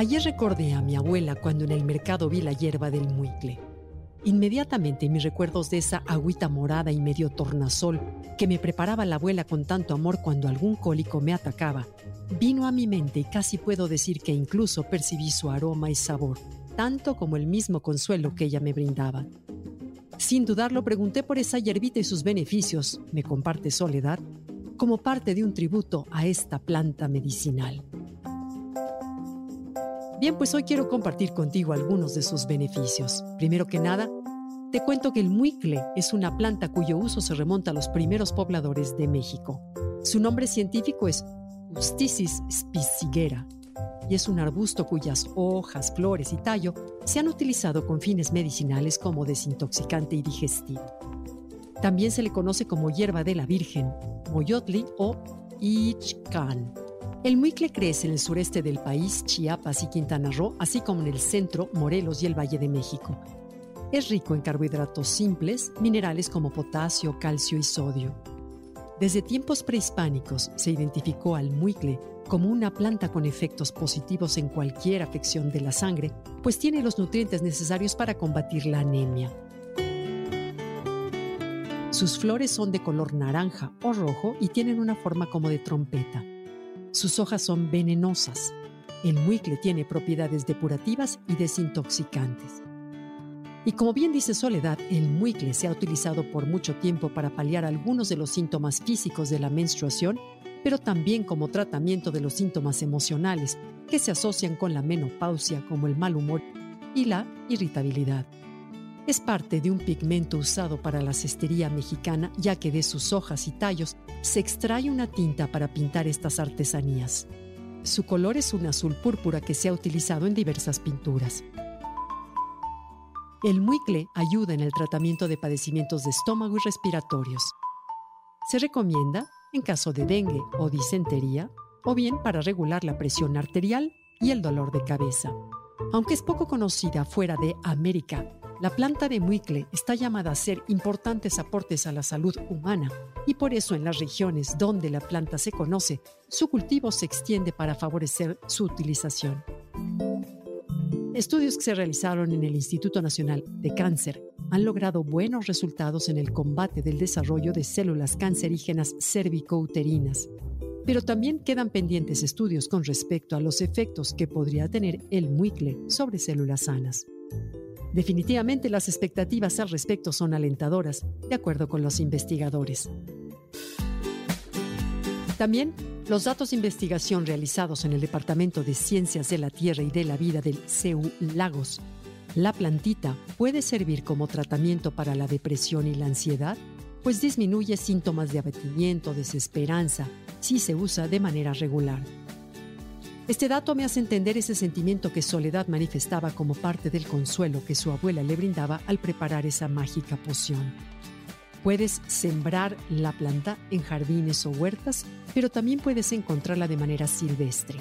Ayer recordé a mi abuela cuando en el mercado vi la hierba del muicle. Inmediatamente mis recuerdos de esa agüita morada y medio tornasol que me preparaba la abuela con tanto amor cuando algún cólico me atacaba, vino a mi mente y casi puedo decir que incluso percibí su aroma y sabor, tanto como el mismo consuelo que ella me brindaba. Sin dudarlo pregunté por esa hierbita y sus beneficios, me comparte Soledad, como parte de un tributo a esta planta medicinal. Bien, pues hoy quiero compartir contigo algunos de sus beneficios. Primero que nada, te cuento que el muicle es una planta cuyo uso se remonta a los primeros pobladores de México. Su nombre científico es Justicis spicigera y es un arbusto cuyas hojas, flores y tallo se han utilizado con fines medicinales como desintoxicante y digestivo. También se le conoce como hierba de la Virgen, moyotli o ichcan. El muicle crece en el sureste del país, Chiapas y Quintana Roo, así como en el centro, Morelos y el Valle de México. Es rico en carbohidratos simples, minerales como potasio, calcio y sodio. Desde tiempos prehispánicos se identificó al muicle como una planta con efectos positivos en cualquier afección de la sangre, pues tiene los nutrientes necesarios para combatir la anemia. Sus flores son de color naranja o rojo y tienen una forma como de trompeta. Sus hojas son venenosas. El muicle tiene propiedades depurativas y desintoxicantes. Y como bien dice Soledad, el muicle se ha utilizado por mucho tiempo para paliar algunos de los síntomas físicos de la menstruación, pero también como tratamiento de los síntomas emocionales que se asocian con la menopausia como el mal humor y la irritabilidad. Es parte de un pigmento usado para la cestería mexicana ya que de sus hojas y tallos se extrae una tinta para pintar estas artesanías. Su color es un azul púrpura que se ha utilizado en diversas pinturas. El muicle ayuda en el tratamiento de padecimientos de estómago y respiratorios. Se recomienda en caso de dengue o disentería, o bien para regular la presión arterial y el dolor de cabeza. Aunque es poco conocida fuera de América, la planta de muicle está llamada a hacer importantes aportes a la salud humana y por eso en las regiones donde la planta se conoce, su cultivo se extiende para favorecer su utilización. Estudios que se realizaron en el Instituto Nacional de Cáncer han logrado buenos resultados en el combate del desarrollo de células cancerígenas cervicouterinas, pero también quedan pendientes estudios con respecto a los efectos que podría tener el muicle sobre células sanas. Definitivamente las expectativas al respecto son alentadoras, de acuerdo con los investigadores. También los datos de investigación realizados en el Departamento de Ciencias de la Tierra y de la Vida del CEU Lagos. La plantita puede servir como tratamiento para la depresión y la ansiedad, pues disminuye síntomas de abatimiento, desesperanza, si se usa de manera regular. Este dato me hace entender ese sentimiento que Soledad manifestaba como parte del consuelo que su abuela le brindaba al preparar esa mágica poción. Puedes sembrar la planta en jardines o huertas, pero también puedes encontrarla de manera silvestre.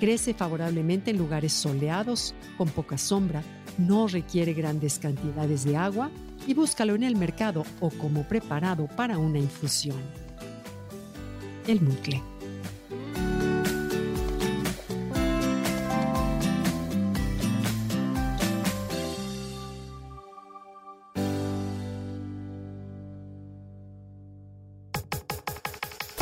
Crece favorablemente en lugares soleados, con poca sombra, no requiere grandes cantidades de agua y búscalo en el mercado o como preparado para una infusión. El mucle.